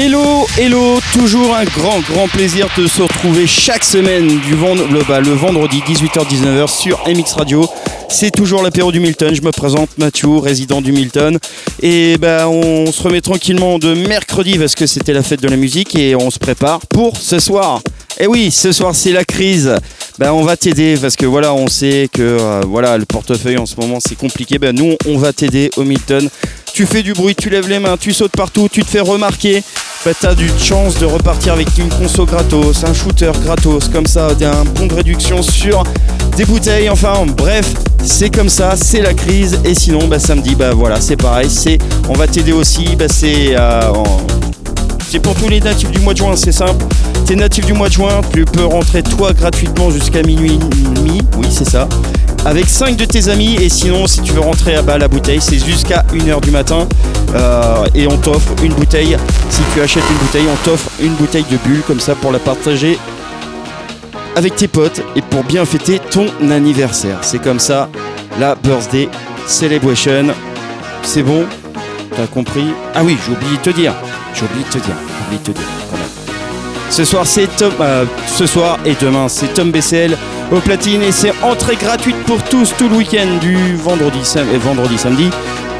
Hello, hello, toujours un grand, grand plaisir de se retrouver chaque semaine du le, bah, le vendredi 18h-19h sur MX Radio. C'est toujours l'apéro du Milton. Je me présente Mathieu, résident du Milton. Et bah, on se remet tranquillement de mercredi parce que c'était la fête de la musique et on se prépare pour ce soir. Et oui, ce soir c'est la crise. Ben, on va t'aider parce que voilà, on sait que euh, voilà, le portefeuille en ce moment c'est compliqué. Ben, nous, on va t'aider au Milton. Tu fais du bruit, tu lèves les mains, tu sautes partout, tu te fais remarquer. Ben, tu as du chance de repartir avec une conso gratos, un shooter gratos, comme ça, un bon de réduction sur des bouteilles. Enfin, bref, c'est comme ça, c'est la crise. Et sinon, ben, samedi, ben voilà, c'est pareil. C'est, on va t'aider aussi. Ben, c'est euh, c'est pour tous les natifs du mois de juin, c'est simple. T'es natif du mois de juin, tu peux rentrer toi gratuitement jusqu'à minuit demi, oui c'est ça, avec 5 de tes amis et sinon si tu veux rentrer à bas la bouteille c'est jusqu'à 1h du matin euh, et on t'offre une bouteille, si tu achètes une bouteille on t'offre une bouteille de bulle comme ça pour la partager avec tes potes et pour bien fêter ton anniversaire. C'est comme ça la birthday celebration. C'est bon? T'as compris Ah oui, j'ai oublié de te dire. J'ai oublié de te dire. Ce soir, c'est Tom. Euh, ce soir et demain, c'est Tom BCL au platine et c'est entrée gratuite pour tous tout le week-end du vendredi, et vendredi samedi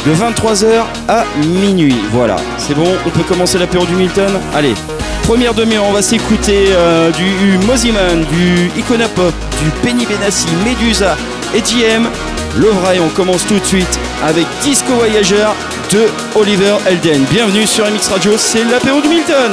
de 23h à minuit. Voilà, c'est bon, on peut commencer l'apéro du Milton? Allez, première demi-heure, on va s'écouter euh, du Moziman, du Icona Pop, du Penny Benassi, Medusa et JM. Le vrai, on commence tout de suite avec Disco Voyageur de Oliver Elden. Bienvenue sur MX Radio, c'est l'apéro du Milton.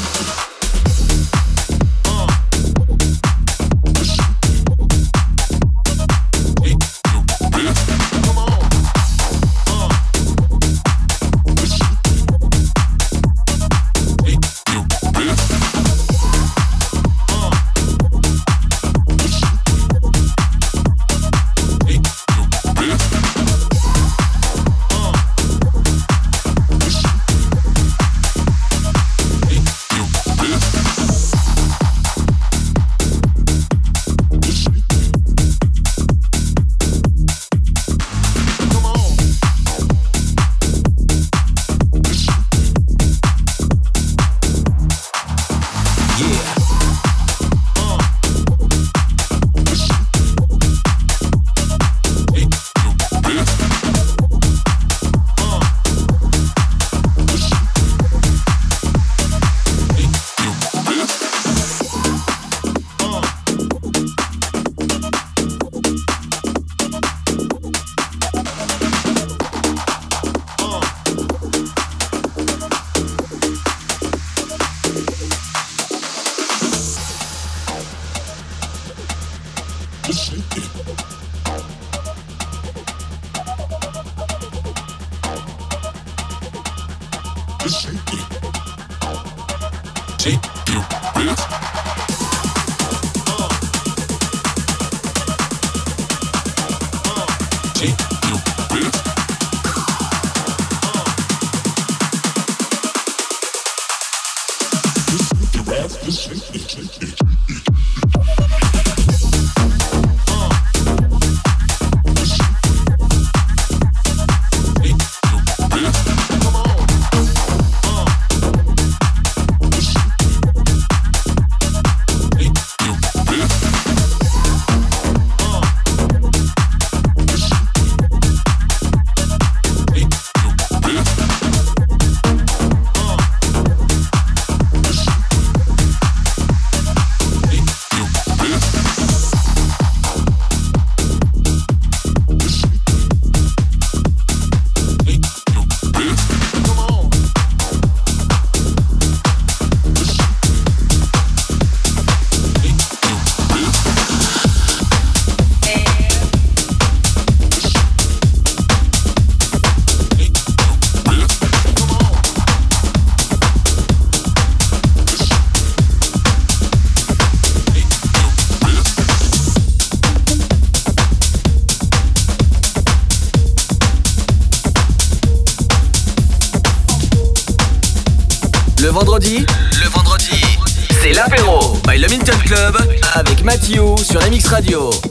Sur MX Radio.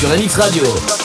Sur MX Radio.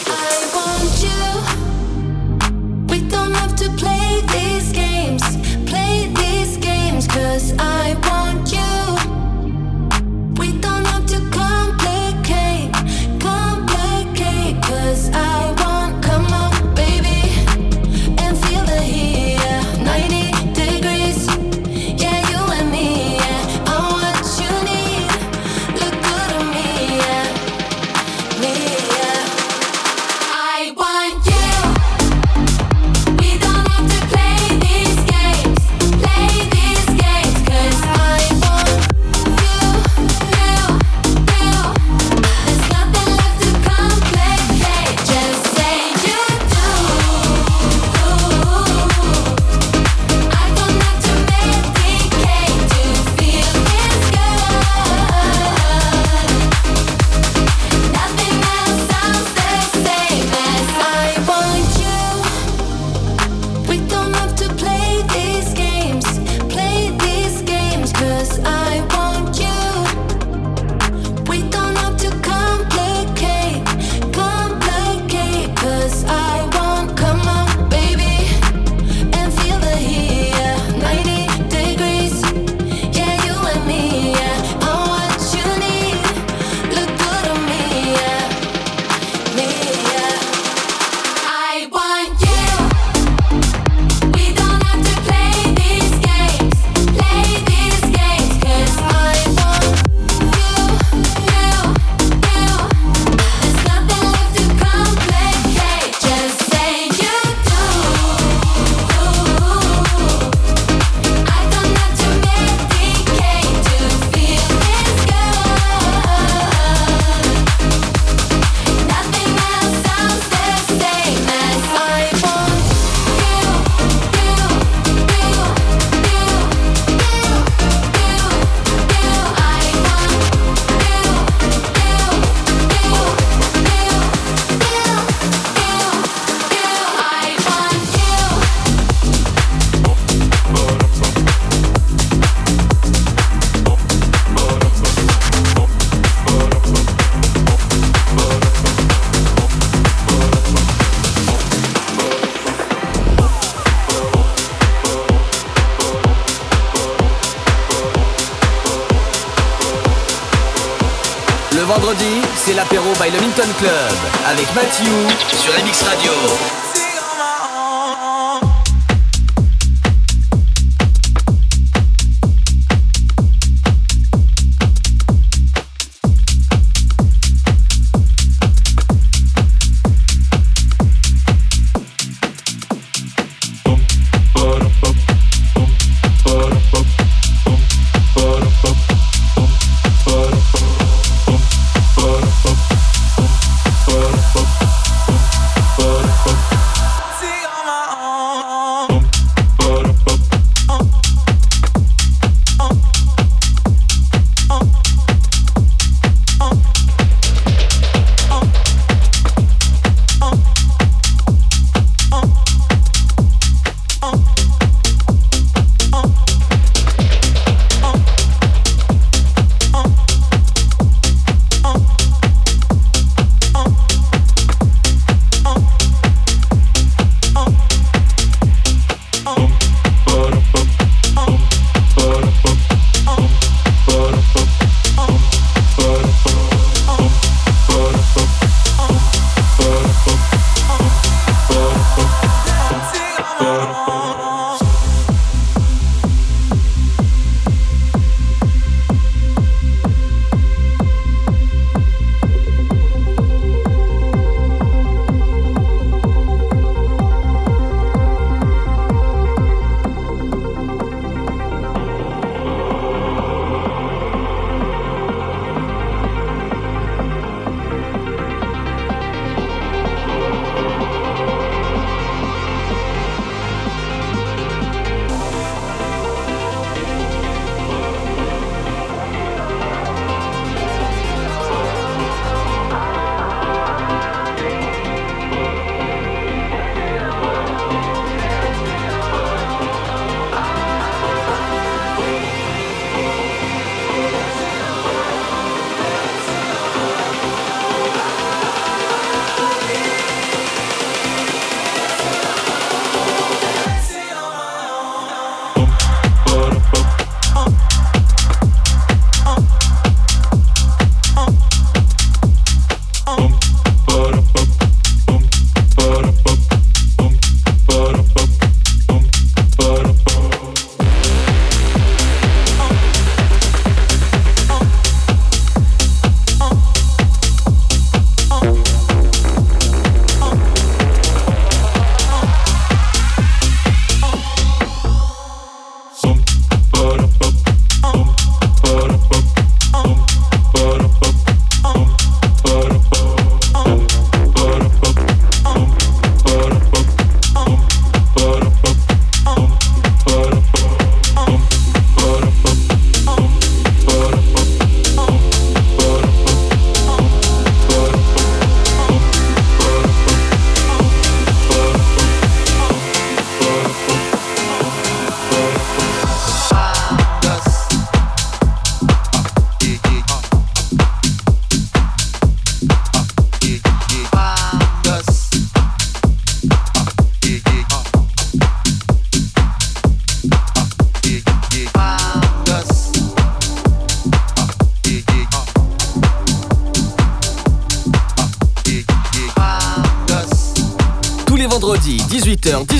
Club avec Mathieu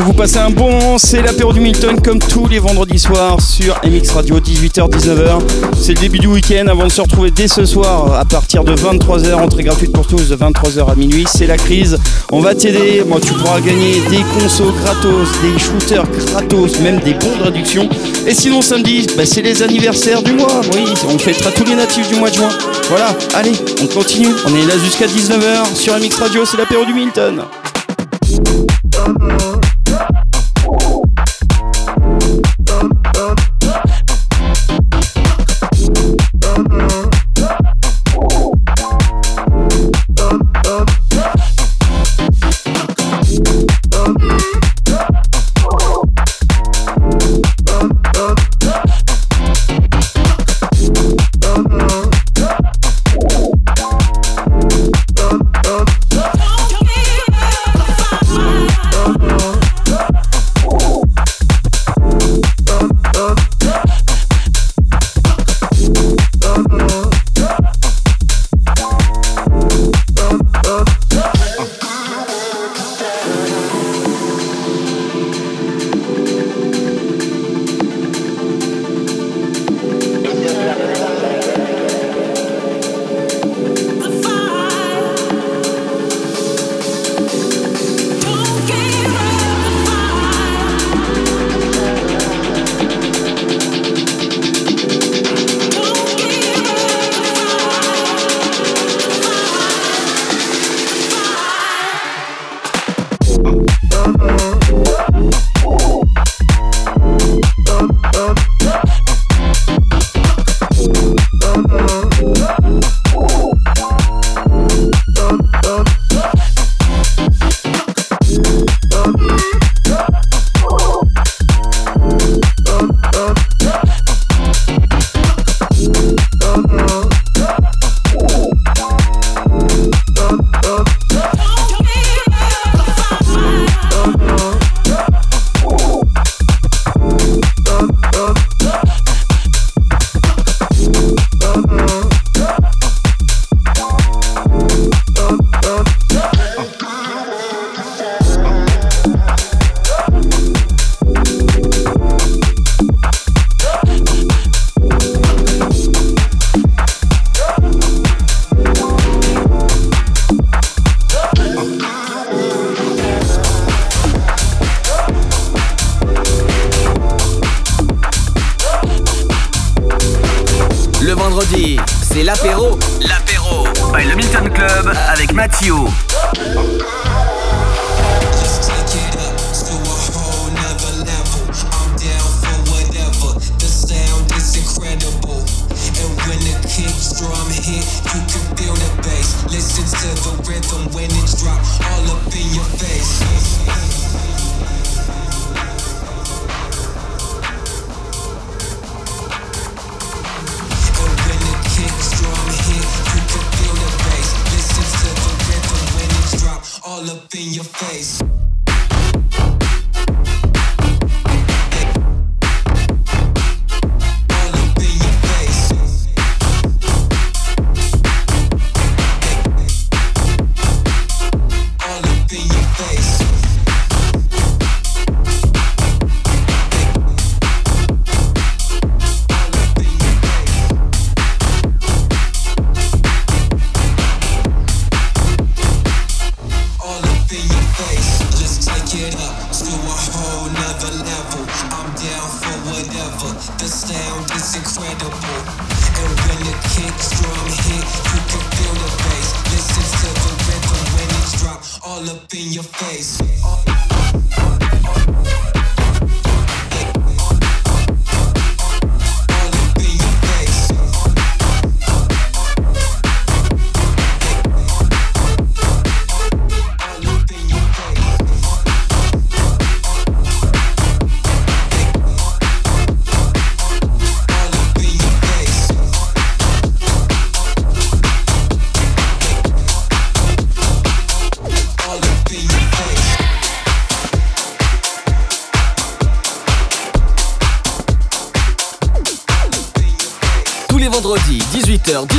Vous passez un bon moment. C'est l'apéro du Milton comme tous les vendredis soirs sur MX Radio 18h-19h. C'est le début du week-end avant de se retrouver dès ce soir à partir de 23h. Entrée gratuite pour tous de 23h à minuit. C'est la crise. On va t'aider. Moi, tu pourras gagner des consos gratos, des shooters gratos, même des bons de réduction. Et sinon, samedi, bah, c'est les anniversaires du mois. Oui, on fêtera tous les natifs du mois de juin. Voilà, allez, on continue. On est là jusqu'à 19h sur MX Radio. C'est l'apéro du Milton. Les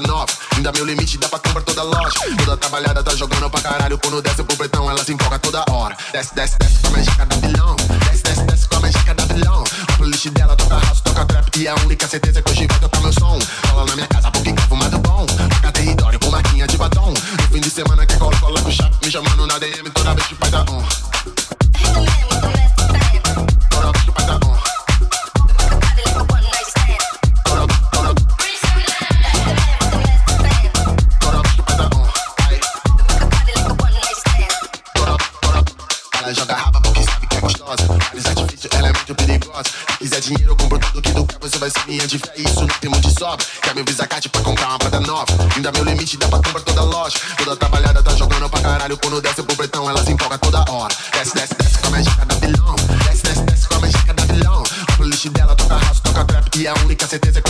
nova. Ainda meu limite dá pra comprar toda loja. Toda trabalhada tá jogando pra caralho. Quando desce pro pretão, ela se empolga toda hora. Desce, desce, desce com a magica da bilhão. Desce, desce, desce com a magica da bilhão. A playlist dela toca house, toca trap. E a única certeza é que hoje vai tocar meu som. Cola na minha casa porque quer fumado bom. Toca território com marquinha de batom. No fim de semana que cola, cola no chapa. Me chamando na DM toda vez que faz a on. dinheiro, eu compro tudo que tu quer, você vai ser minha de fé. Isso não tem muito de sobra. Quer meu Visa Card pra comprar uma parada nova? Ainda meu limite dá pra comprar toda loja. Toda trabalhada tá jogando pra caralho. Quando desce pro pretão, ela se empolga toda hora. Desce, desce, desce com a mágica da vilão. Desce, desce, desce com a mágica da vilão. O lixo dela, toca raço, toca trap. E é a única certeza é que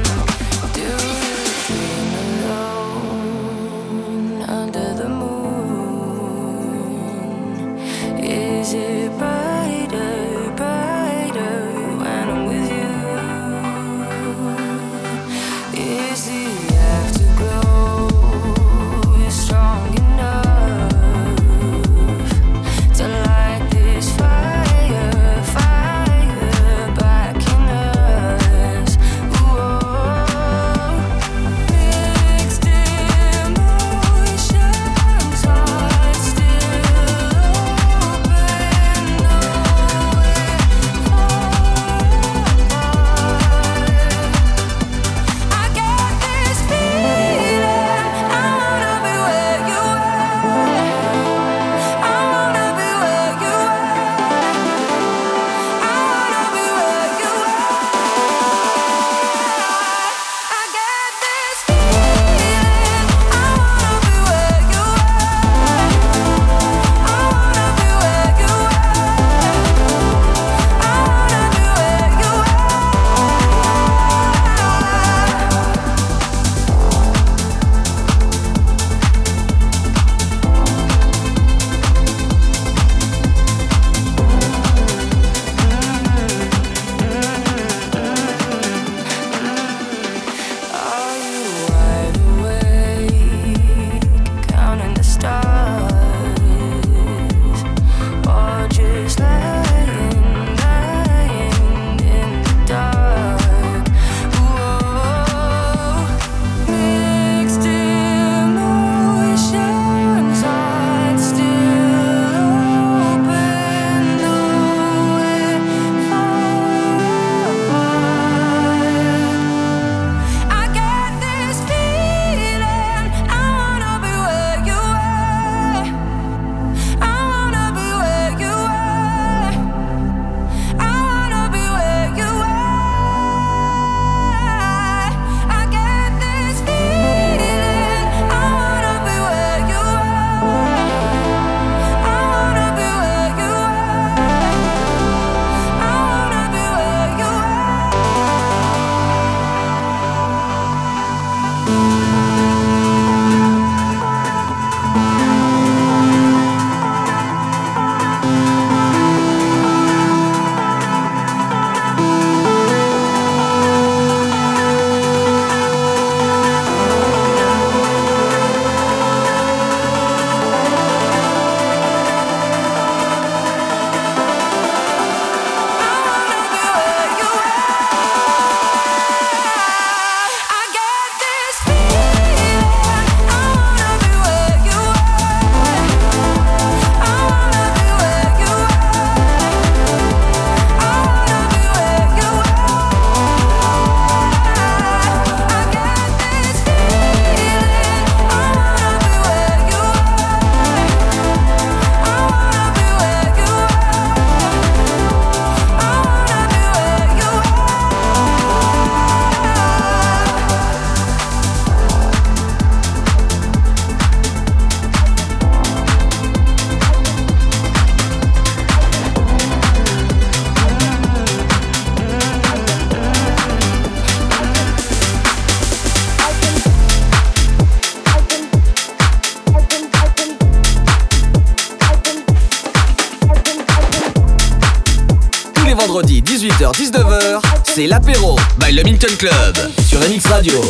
Vendredis 18h-19h, c'est l'apéro by le Minton Club. Sur MX Radio.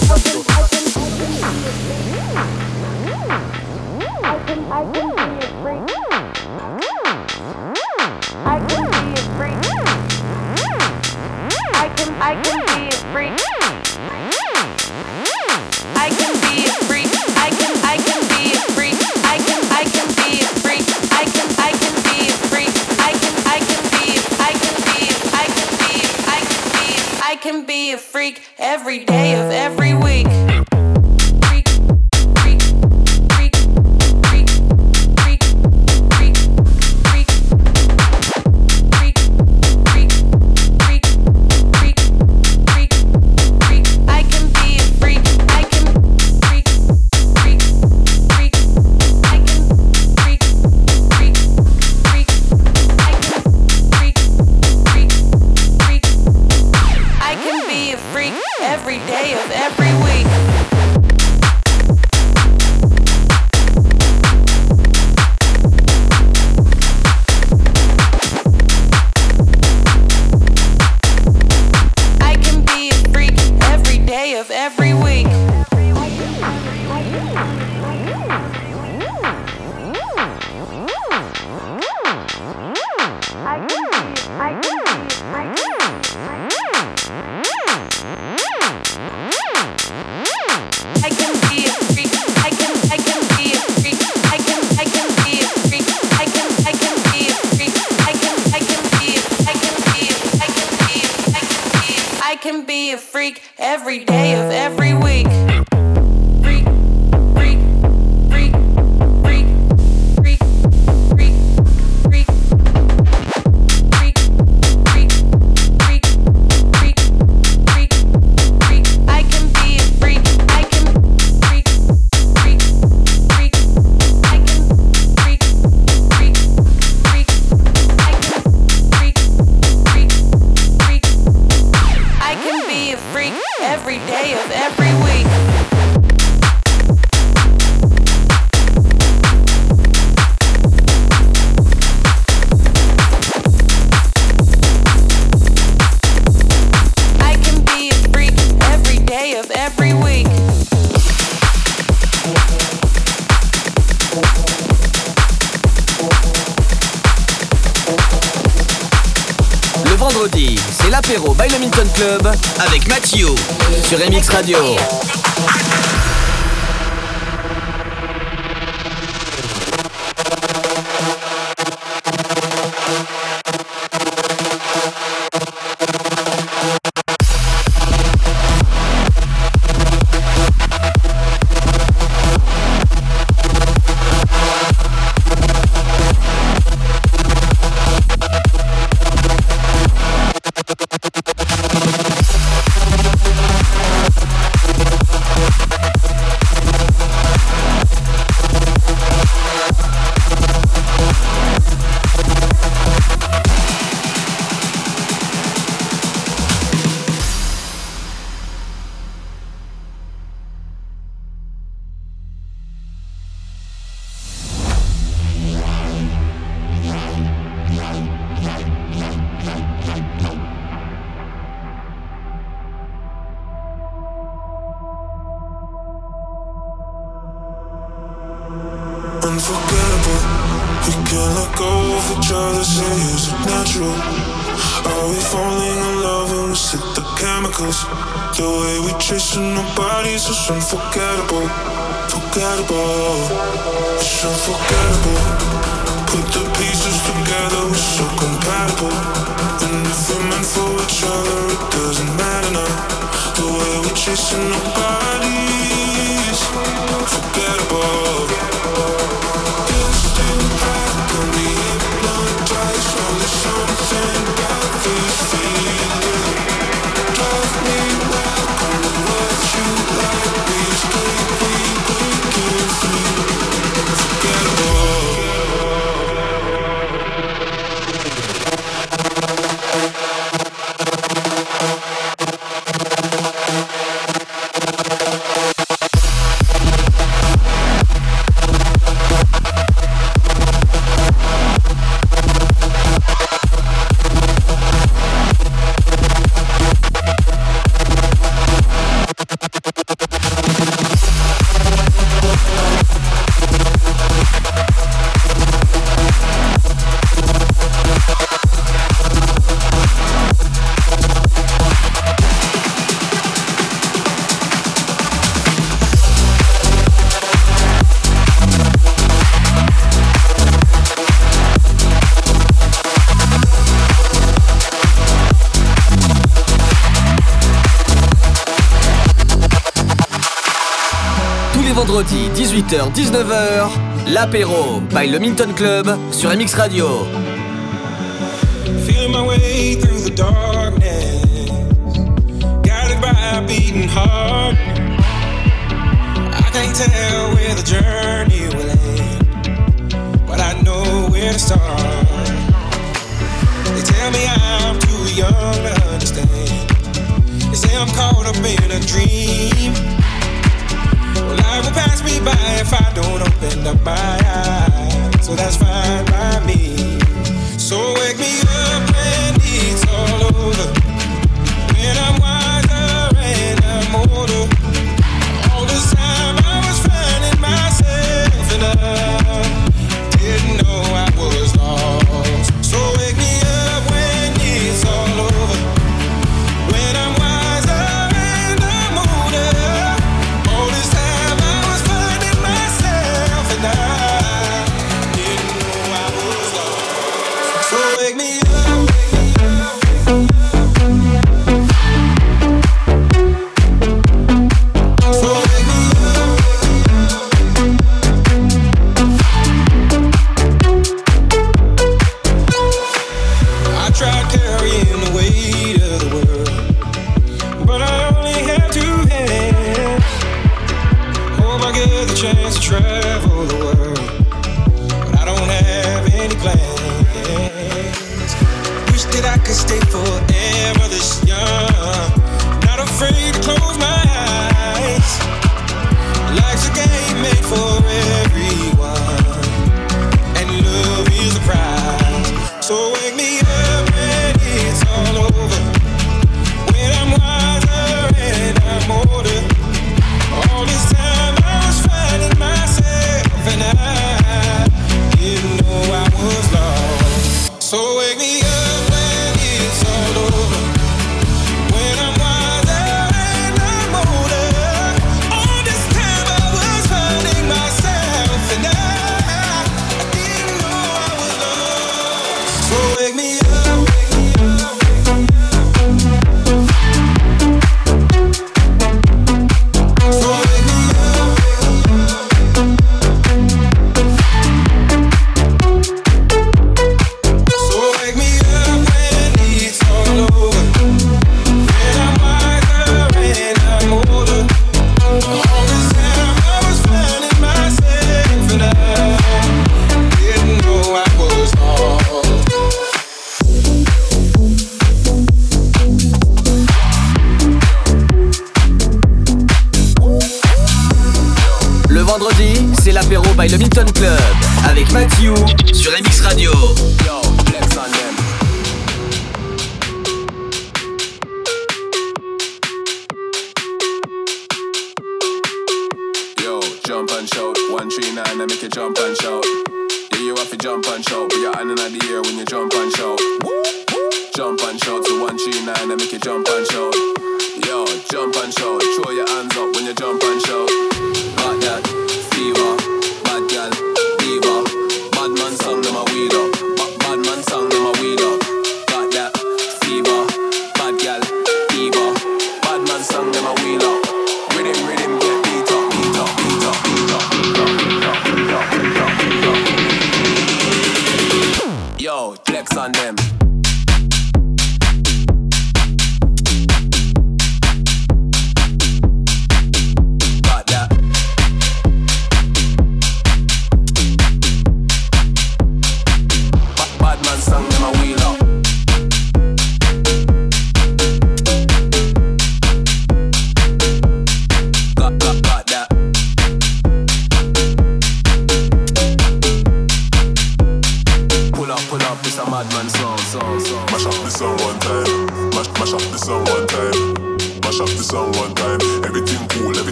can be a freak every day of every Radio. unforgettable. We can't let go of each other, say is it natural? Are we falling in love when we sip the chemicals? The way we chasing our bodies is unforgettable, forgettable. It's unforgettable. Put the pieces together, we're so compatible. And if we're meant for each other, it doesn't matter now. The way we chasing our bodies. Distant back, don't hypnotized something 18h-19h, l'apéro by le Minton Club sur MX Radio. Feeling my way through the darkness, guided by a beating heart. I can't tell where the journey will end, but I know where to start. They tell me I'm too young to understand. They say I'm caught up in a dream. life will pass me by if I don't open up my eyes. So that's fine by me. So wake me up when it's all over. When I'm wiser and I'm older.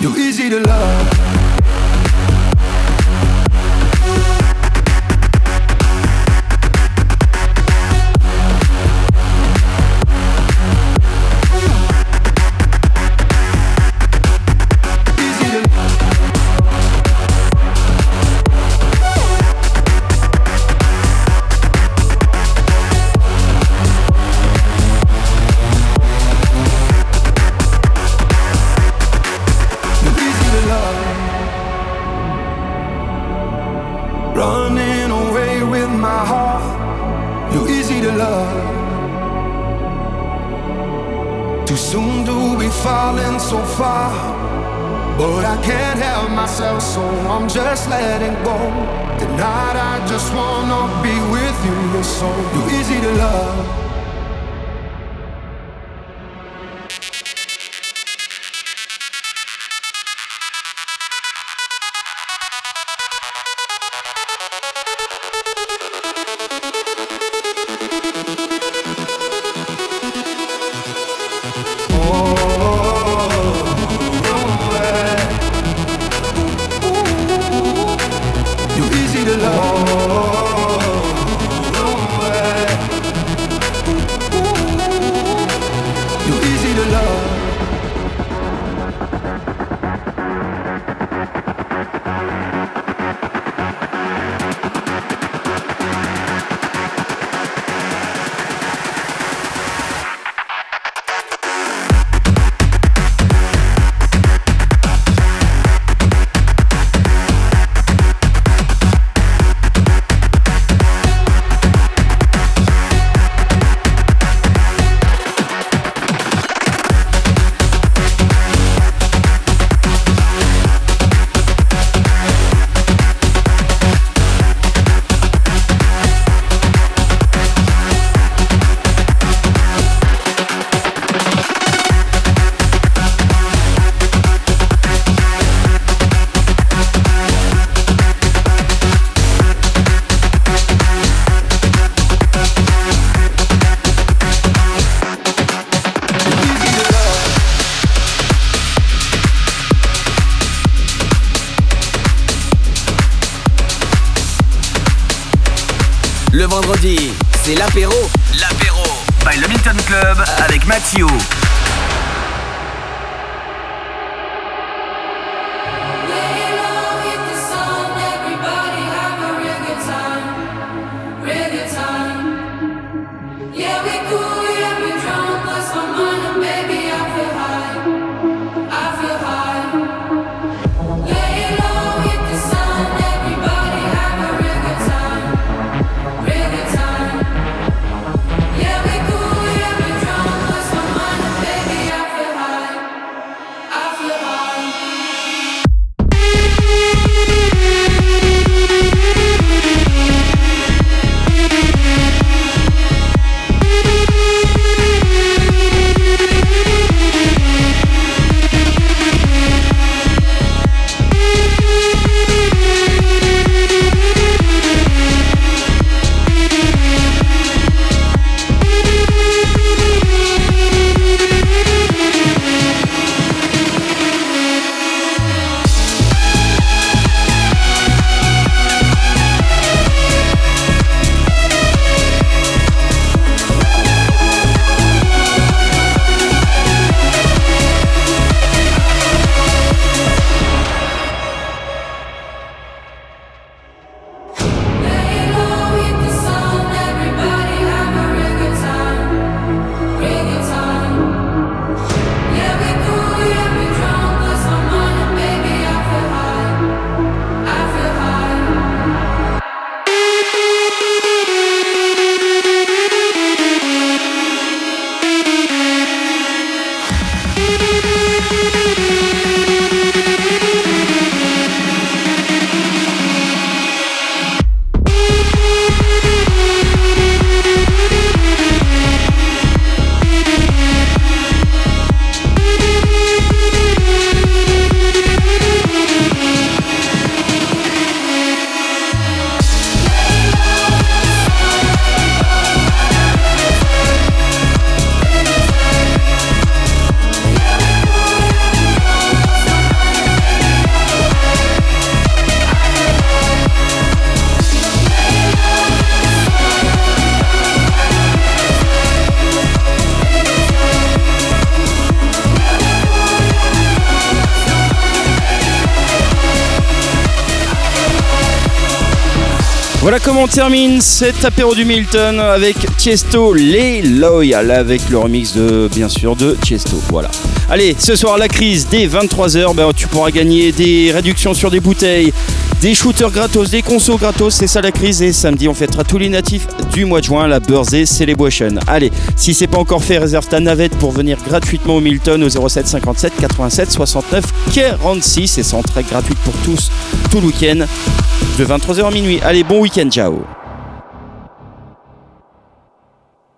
You're easy to love. Comment termine cet apéro du Milton avec Tiesto Les Loyal avec le remix de bien sûr de Tiesto. Voilà. Allez, ce soir la crise dès 23h, ben, tu pourras gagner des réductions sur des bouteilles, des shooters gratos, des consos gratos, c'est ça la crise et samedi on fêtera tous les natifs du mois de juin la Birthday Celebration. Allez, si c'est pas encore fait, réserve ta navette pour venir gratuitement au Milton au 07 57 87 69 46 et c'est entrée gratuite pour tous tout le week-end de 23h à minuit. Allez, bon week-end, ciao